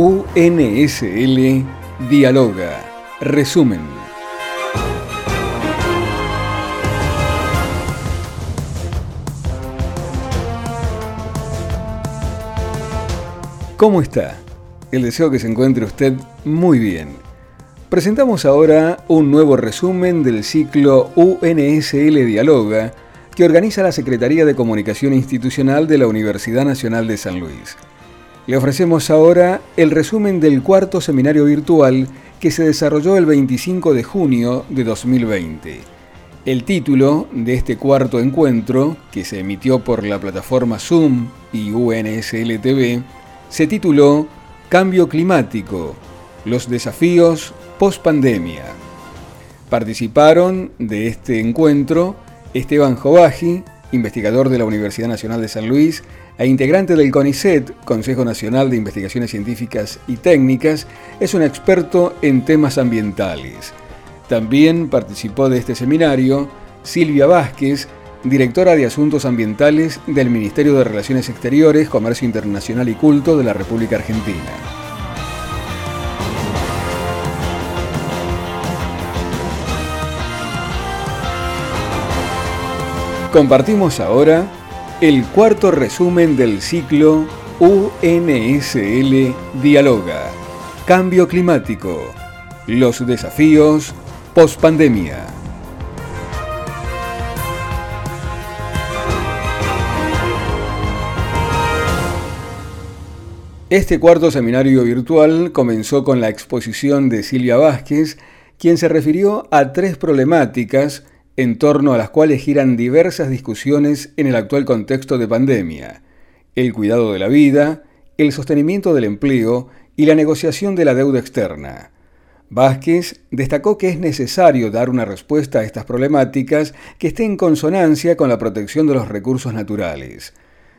UNSL Dialoga. Resumen. ¿Cómo está? El deseo que se encuentre usted muy bien. Presentamos ahora un nuevo resumen del ciclo UNSL Dialoga que organiza la Secretaría de Comunicación Institucional de la Universidad Nacional de San Luis. Le ofrecemos ahora el resumen del cuarto seminario virtual que se desarrolló el 25 de junio de 2020. El título de este cuarto encuentro, que se emitió por la plataforma Zoom y UNSL TV, se tituló Cambio climático, los desafíos post-pandemia. Participaron de este encuentro Esteban Jovaji, investigador de la Universidad Nacional de San Luis e integrante del CONICET, Consejo Nacional de Investigaciones Científicas y Técnicas, es un experto en temas ambientales. También participó de este seminario Silvia Vázquez, directora de Asuntos Ambientales del Ministerio de Relaciones Exteriores, Comercio Internacional y Culto de la República Argentina. Compartimos ahora el cuarto resumen del ciclo UNSL Dialoga. Cambio climático. Los desafíos post-pandemia. Este cuarto seminario virtual comenzó con la exposición de Silvia Vázquez, quien se refirió a tres problemáticas en torno a las cuales giran diversas discusiones en el actual contexto de pandemia, el cuidado de la vida, el sostenimiento del empleo y la negociación de la deuda externa. Vázquez destacó que es necesario dar una respuesta a estas problemáticas que esté en consonancia con la protección de los recursos naturales.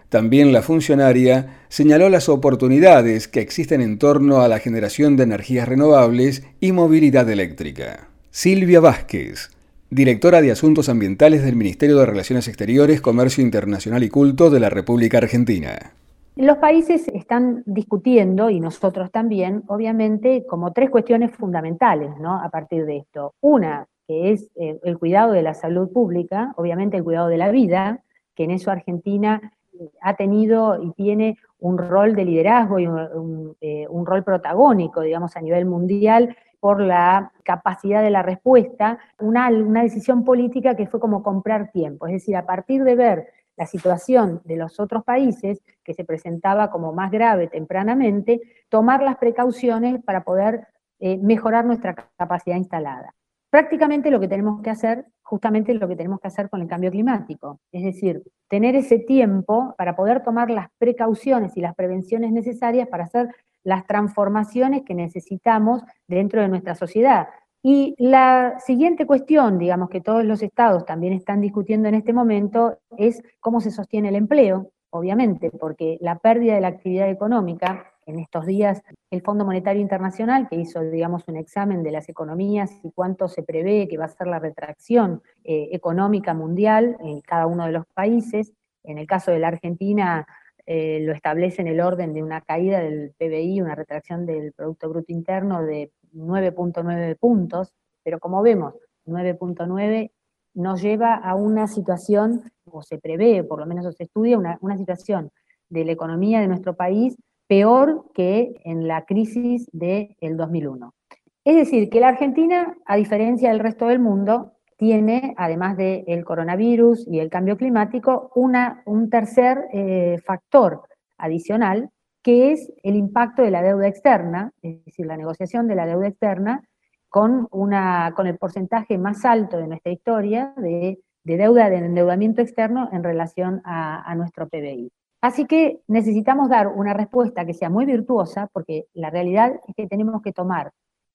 También la funcionaria señaló las oportunidades que existen en torno a la generación de energías renovables y movilidad eléctrica. Silvia Vázquez, directora de Asuntos Ambientales del Ministerio de Relaciones Exteriores, Comercio Internacional y Culto de la República Argentina. Los países están discutiendo, y nosotros también, obviamente, como tres cuestiones fundamentales ¿no? a partir de esto. Una, que es eh, el cuidado de la salud pública, obviamente el cuidado de la vida, que en eso Argentina eh, ha tenido y tiene un rol de liderazgo y un, eh, un rol protagónico, digamos, a nivel mundial por la capacidad de la respuesta, una, una decisión política que fue como comprar tiempo. Es decir, a partir de ver la situación de los otros países, que se presentaba como más grave tempranamente, tomar las precauciones para poder eh, mejorar nuestra capacidad instalada. Prácticamente lo que tenemos que hacer, justamente lo que tenemos que hacer con el cambio climático, es decir, tener ese tiempo para poder tomar las precauciones y las prevenciones necesarias para hacer las transformaciones que necesitamos dentro de nuestra sociedad. Y la siguiente cuestión, digamos, que todos los estados también están discutiendo en este momento, es cómo se sostiene el empleo, obviamente, porque la pérdida de la actividad económica, en estos días el Fondo Monetario Internacional, que hizo, digamos, un examen de las economías y cuánto se prevé que va a ser la retracción eh, económica mundial en cada uno de los países, en el caso de la Argentina eh, lo establece en el orden de una caída del PBI, una retracción del Producto Bruto Interno de 9.9 puntos, pero como vemos, 9.9 nos lleva a una situación, o se prevé, por lo menos se estudia, una, situación de la economía de nuestro país peor que en la crisis del 2001. Es decir, que la Argentina, a diferencia del resto del mundo, tiene, además del coronavirus y el cambio climático, una, un tercer eh, factor adicional, que es el impacto de la deuda externa, es decir, la negociación de la deuda externa con, una, con el porcentaje más alto de nuestra historia de, deuda de endeudamiento externo en relación a, a nuestro PBI. Así que necesitamos dar una respuesta que sea muy virtuosa, porque la realidad es que tenemos que tomar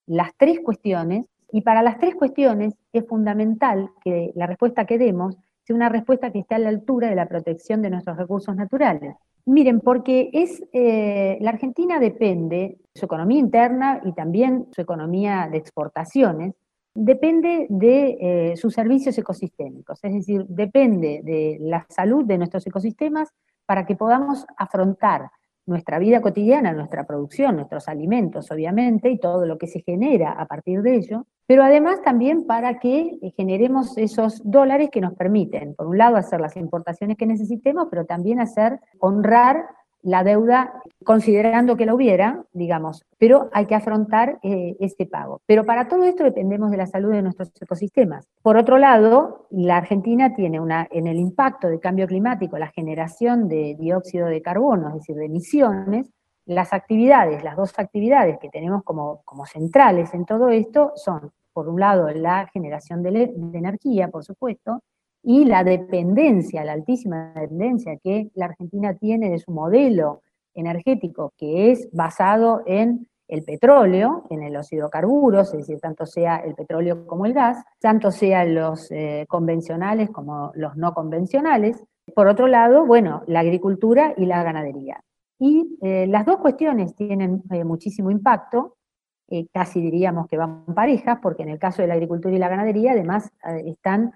las tres cuestiones y para las tres cuestiones es fundamental que la respuesta que demos sea una respuesta que esté a la altura de la protección de nuestros recursos naturales. Miren, porque es, eh, la Argentina depende, su economía interna y también su economía de exportaciones, depende de eh, sus servicios ecosistémicos, es decir, depende de la salud de nuestros ecosistemas para que podamos afrontar nuestra vida cotidiana, nuestra producción, nuestros alimentos, obviamente, y todo lo que se genera a partir de ello, pero además también para que generemos esos dólares que nos permiten, por un lado, hacer las importaciones que necesitemos, pero también hacer, honrar la deuda considerando que la hubiera, digamos, pero hay que afrontar eh, este pago. Pero para todo esto dependemos de la salud de nuestros ecosistemas. Por otro lado, la Argentina tiene una, en el impacto del cambio climático, la generación de dióxido de carbono, es decir, de emisiones, las actividades, las dos actividades que tenemos como, como centrales en todo esto son, por un lado, la generación de energía, por supuesto, y la dependencia, la altísima dependencia que la Argentina tiene de su modelo energético, que es basado en el petróleo, en los hidrocarburos, es decir, tanto sea el petróleo como el gas, tanto sean los eh, convencionales como los no convencionales. Por otro lado, bueno, la agricultura y la ganadería. Y eh, las dos cuestiones tienen eh, muchísimo impacto, casi diríamos que van parejas, porque en el caso de la agricultura y la ganadería además están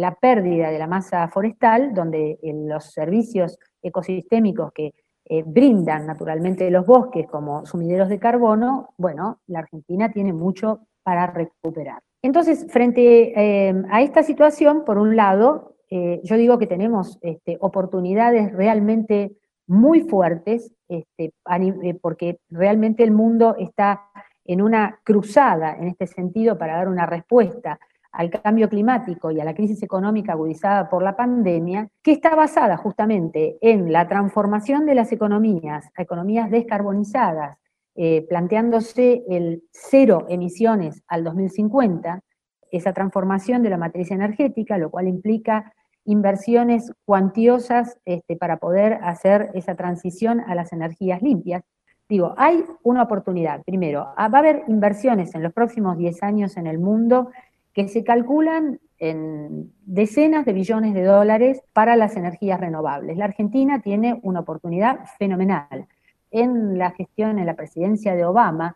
la pérdida de la masa forestal, donde los servicios ecosistémicos que eh, brindan naturalmente los bosques como sumideros de carbono, bueno, la Argentina tiene mucho para recuperar. Entonces, frente eh, a esta situación, por un lado, eh, yo digo que tenemos este, oportunidades realmente muy fuertes, este, porque realmente el mundo está en una cruzada en este sentido para dar una respuesta al cambio climático y a la crisis económica agudizada por la pandemia, que está basada justamente en la transformación de las economías a economías descarbonizadas, eh, planteándose el cero emisiones al 2050, esa transformación de la matriz energética, lo cual implica inversiones cuantiosas este, para poder hacer esa transición a las energías limpias. Digo, hay una oportunidad. Primero, ah, va a haber inversiones en los próximos 10 años en el mundo que se calculan en decenas de billones de dólares para las energías renovables. La Argentina tiene una oportunidad fenomenal. En la gestión, en la presidencia de Obama,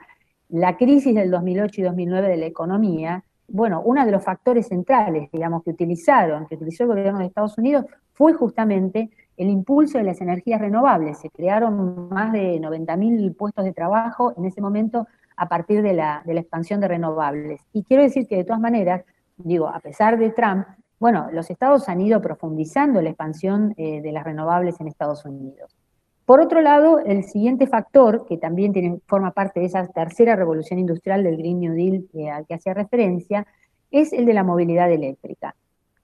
la crisis del 2008 y 2009 de la economía, bueno, uno de los factores centrales, digamos, que utilizaron, que utilizó el gobierno de Estados Unidos, fue justamente el impulso de las energías renovables. Se crearon más de 90.000 puestos de trabajo en ese momento a partir de la, expansión de renovables. Y quiero decir que de todas maneras, digo, a pesar de Trump, bueno, los estados han ido profundizando la expansión eh, de las renovables en Estados Unidos. Por otro lado, el siguiente factor, que también tiene, forma parte de esa tercera revolución industrial del Green New Deal eh, al que hacía referencia, es el de la movilidad eléctrica.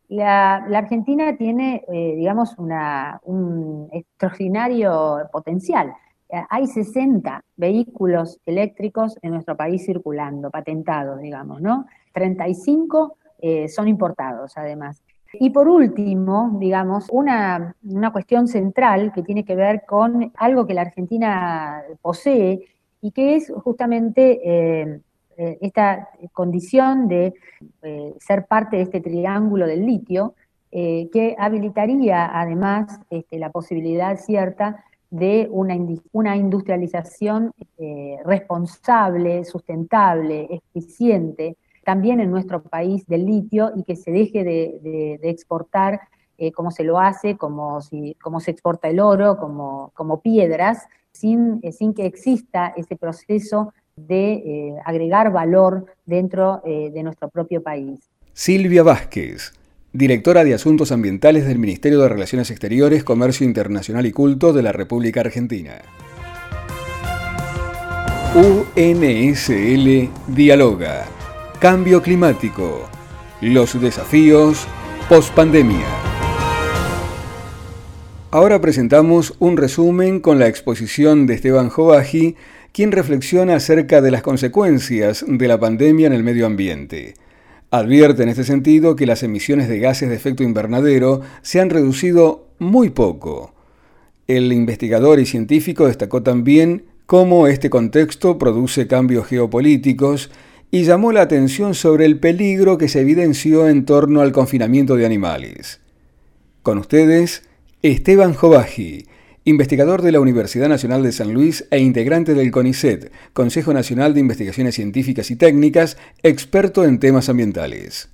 La, Argentina tiene, eh, digamos, un extraordinario potencial. Eh, hay 60 vehículos eléctricos en nuestro país circulando, patentados, digamos, ¿no? 35 eh, son importados, además. Y por último, digamos, una, cuestión central que tiene que ver con algo que la Argentina posee y que es justamente eh, esta condición de ser parte de este triángulo del litio, que habilitaría además este, la posibilidad cierta de una, una industrialización eh, responsable, sustentable, eficiente, también en nuestro país del litio y que se deje de, exportar eh, como se lo hace, como, si, se exporta el oro, como, como piedras, sin, eh, sin que exista ese proceso de agregar valor dentro de nuestro propio país. Silvia Vázquez directora de Asuntos Ambientales del Ministerio de Relaciones Exteriores, Comercio Internacional y Culto de la República Argentina. UNSL Dialoga. Cambio climático. Los desafíos post-pandemia. Ahora presentamos un resumen con la exposición de Esteban Jovaji, quien reflexiona acerca de las consecuencias de la pandemia en el medio ambiente. Advierte en este sentido que las emisiones de gases de efecto invernadero se han reducido muy poco. El investigador y científico destacó también cómo este contexto produce cambios geopolíticos y llamó la atención sobre el peligro que se evidenció en torno al confinamiento de animales. Con ustedes, Esteban Jovaji, investigador de la Universidad Nacional de San Luis e integrante del CONICET, Consejo Nacional de Investigaciones Científicas y Técnicas, experto en temas ambientales.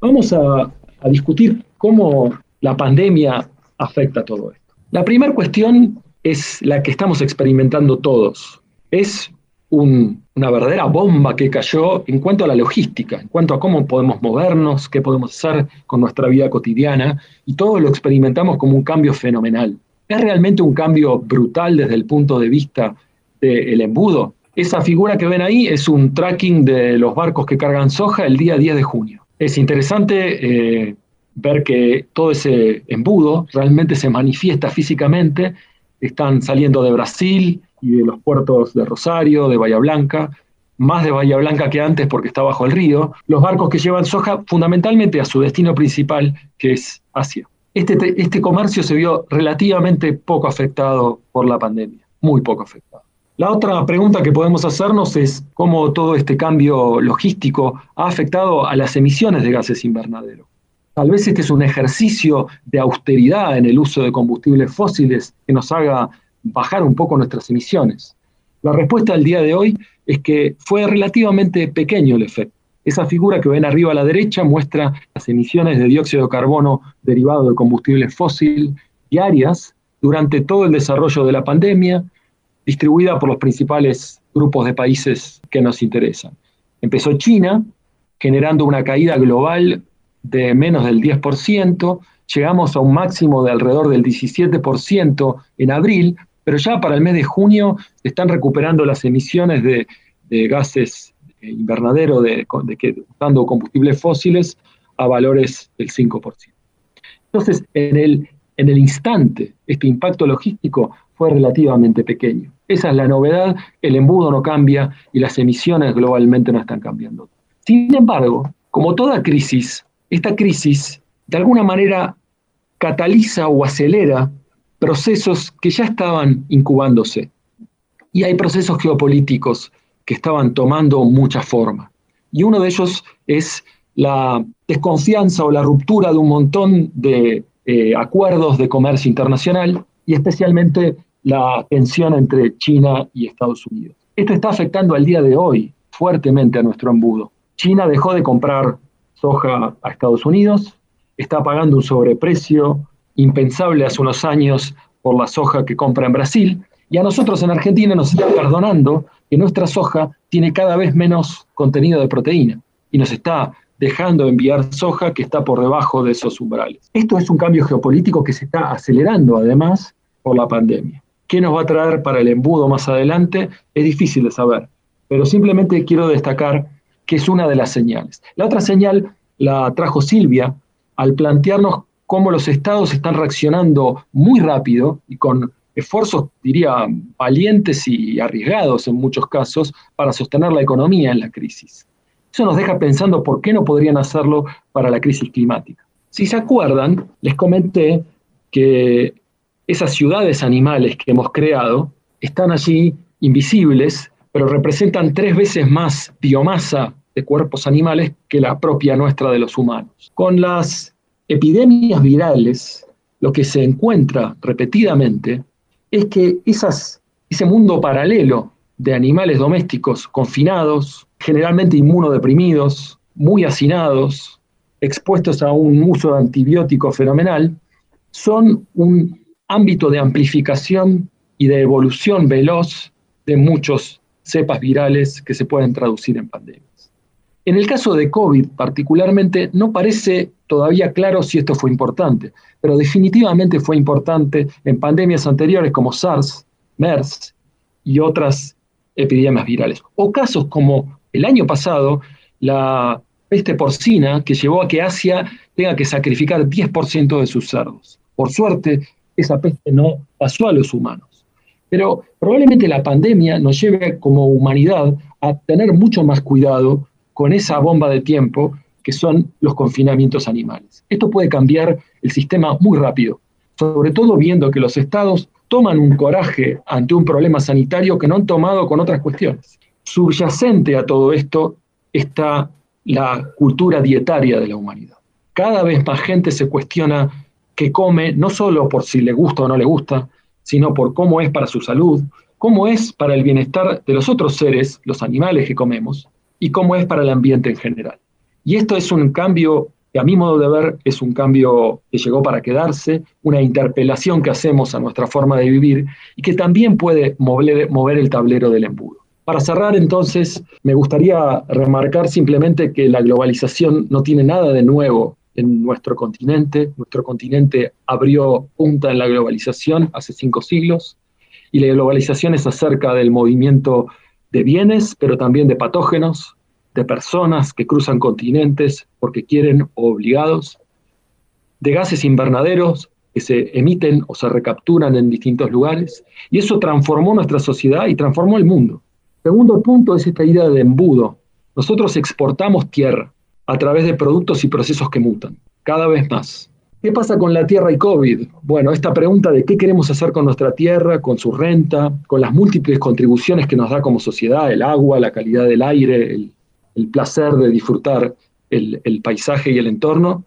Vamos a, discutir cómo la pandemia afecta todo esto. La primera cuestión es la que estamos experimentando todos. Es una verdadera bomba que cayó en cuanto a la logística, en cuanto a cómo podemos movernos, qué podemos hacer con nuestra vida cotidiana, y todo lo experimentamos como un cambio fenomenal. Es realmente un cambio brutal desde el punto de vista del embudo. Esa figura que ven ahí es un tracking de los barcos que cargan soja el día 10 de junio. Es interesante eh, ver que todo ese embudo realmente se manifiesta físicamente. Están saliendo de Brasil, y de los puertos de Rosario, de Bahía Blanca, más de Bahía Blanca que antes porque está bajo el río, los barcos que llevan soja fundamentalmente a su destino principal, que es Asia. Este, este comercio se vio relativamente poco afectado por la pandemia, muy poco afectado. La otra pregunta que podemos hacernos es cómo todo este cambio logístico ha afectado a las emisiones de gases invernaderos. Tal vez este es un ejercicio de austeridad en el uso de combustibles fósiles que nos haga bajar un poco nuestras emisiones? La respuesta al día de hoy es que fue relativamente pequeño el efecto. Esa figura que ven arriba a la derecha muestra las emisiones de dióxido de carbono derivado de combustible fósil diarias durante todo el desarrollo de la pandemia, distribuida por los principales grupos de países que nos interesan. Empezó China, generando una caída global de menos del 10%, llegamos a un máximo de alrededor del 17% en abril, pero ya para el mes de junio se están recuperando las emisiones de, gases invernadero de, de, usando combustibles fósiles a valores del 5%. Entonces, en el, en el instante, este impacto logístico fue relativamente pequeño. Esa es la novedad, el embudo no cambia y las emisiones globalmente no están cambiando. Sin embargo, como toda crisis, esta crisis de alguna manera cataliza o acelera procesos que ya estaban incubándose. Y hay procesos geopolíticos que estaban tomando mucha forma. Y uno de ellos es la desconfianza o la ruptura de un montón de eh, acuerdos de comercio internacional y especialmente la tensión entre China y Estados Unidos. Esto está afectando al día de hoy fuertemente a nuestro embudo. China dejó de comprar soja a Estados Unidos, está pagando un sobreprecio impensable hace unos años por la soja que compra en Brasil, y a nosotros en Argentina nos está perdonando que nuestra soja tiene cada vez menos contenido de proteína y nos está dejando enviar soja que está por debajo de esos umbrales. Esto es un cambio geopolítico que se está acelerando además por la pandemia. ¿Qué nos va a traer para el embudo más adelante? Es difícil de saber, pero simplemente quiero destacar que es una de las señales. La otra señal la trajo Silvia al plantearnos cómo los estados están reaccionando muy rápido y con esfuerzos, diría, valientes y arriesgados en muchos casos para sostener la economía en la crisis. Eso nos deja pensando por qué no podrían hacerlo para la crisis climática. Si se acuerdan, les comenté que esas ciudades animales que hemos creado están allí invisibles, pero representan tres veces más biomasa de cuerpos animales que la propia nuestra de los humanos. Con las epidemias virales, lo que se encuentra repetidamente es que ese mundo paralelo de animales domésticos confinados, generalmente inmunodeprimidos, muy hacinados, expuestos a un uso de antibiótico fenomenal, son un ámbito de amplificación y de evolución veloz de muchos cepas virales que se pueden traducir en pandemia. En el caso de COVID particularmente, no parece todavía claro si esto fue importante, pero definitivamente fue importante en pandemias anteriores como SARS, MERS y otras epidemias virales. O casos como el año pasado, la peste porcina, que llevó a que Asia tenga que sacrificar 10% de sus cerdos. Por suerte, esa peste no pasó a los humanos. Pero probablemente la pandemia nos lleve como humanidad a tener mucho más cuidado con esa bomba de tiempo que son los confinamientos animales. Esto puede cambiar el sistema muy rápido, sobre todo viendo que los estados toman un coraje ante un problema sanitario que no han tomado con otras cuestiones. Subyacente a todo esto está la cultura dietaria de la humanidad. Cada vez más gente se cuestiona qué come, no solo por si le gusta o no le gusta, sino por cómo es para su salud, cómo es para el bienestar de los otros seres, los animales que comemos, y cómo es para el ambiente en general. Y esto es un cambio que a mi modo de ver es un cambio que llegó para quedarse, una interpelación que hacemos a nuestra forma de vivir y que también puede mover, el tablero del embudo. Para cerrar entonces, me gustaría remarcar simplemente que la globalización no tiene nada de nuevo en nuestro continente. Nuestro continente abrió punta en la globalización hace cinco siglos y la globalización es acerca del movimiento de bienes, pero también de patógenos, de personas que cruzan continentes porque quieren o obligados, de gases invernaderos que se emiten o se recapturan en distintos lugares, y eso transformó nuestra sociedad y transformó el mundo. Segundo punto es esta idea de embudo. Nosotros exportamos tierra a través de productos y procesos que mutan, cada vez más. ¿Qué pasa con la tierra y COVID? Bueno, esta pregunta de qué queremos hacer con nuestra tierra, con su renta, con las múltiples contribuciones que nos da como sociedad, el agua, la calidad del aire, el, el placer de disfrutar el, paisaje y el entorno?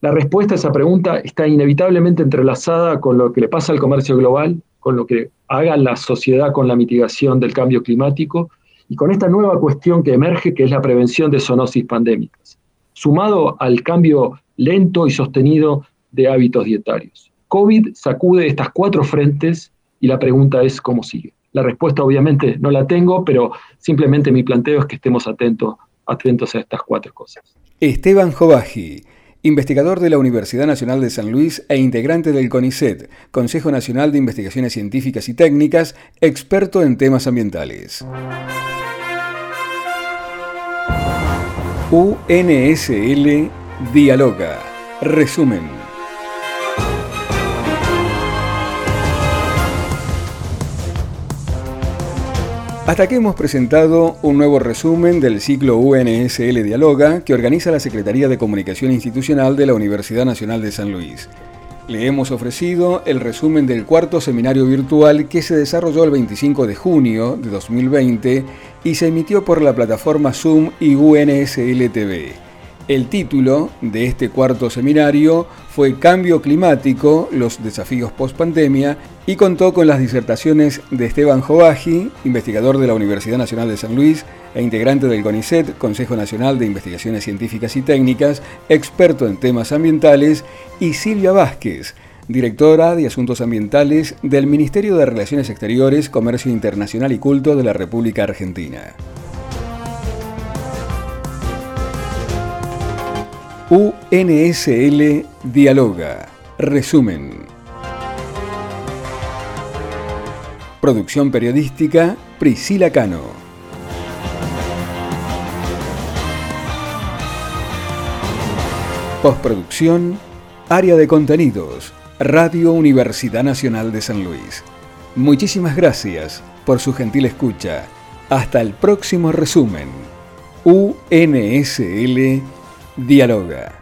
La respuesta a esa pregunta está inevitablemente entrelazada con lo que le pasa al comercio global, con lo que haga la sociedad con la mitigación del cambio climático y con esta nueva cuestión que emerge, que es la prevención de zoonosis pandémicas, sumado al cambio lento y sostenido de hábitos dietarios. COVID sacude estas cuatro frentes y la pregunta es cómo sigue. La respuesta obviamente no la tengo, pero simplemente mi planteo es que estemos atentos, atentos a estas cuatro cosas. Esteban Jovaji, investigador de la Universidad Nacional de San Luis e integrante del CONICET, Consejo Nacional de Investigaciones Científicas y Técnicas, experto en temas ambientales. UNSL Dialoga. Resumen. Hasta aquí hemos presentado un nuevo resumen del ciclo UNSL Dialoga que organiza la Secretaría de Comunicación Institucional de la Universidad Nacional de San Luis. Le hemos ofrecido el resumen del cuarto seminario virtual que se desarrolló el 25 de junio de 2020 y se emitió por la plataforma Zoom y UNSL TV. El título de este cuarto seminario fue Cambio climático, los desafíos post-pandemia y contó con las disertaciones de Esteban Jovaji, investigador de la Universidad Nacional de San Luis e integrante del CONICET, Consejo Nacional de Investigaciones Científicas y Técnicas, experto en temas ambientales, y Silvia Vázquez, directora de Asuntos Ambientales del Ministerio de Relaciones Exteriores, Comercio Internacional y Culto de la República Argentina. UNSL Dialoga. Resumen. Producción periodística Priscila Cano. Postproducción Área de Contenidos Radio Universidad Nacional de San Luis. Muchísimas gracias por su gentil escucha. Hasta el próximo resumen. UNSL Dialoga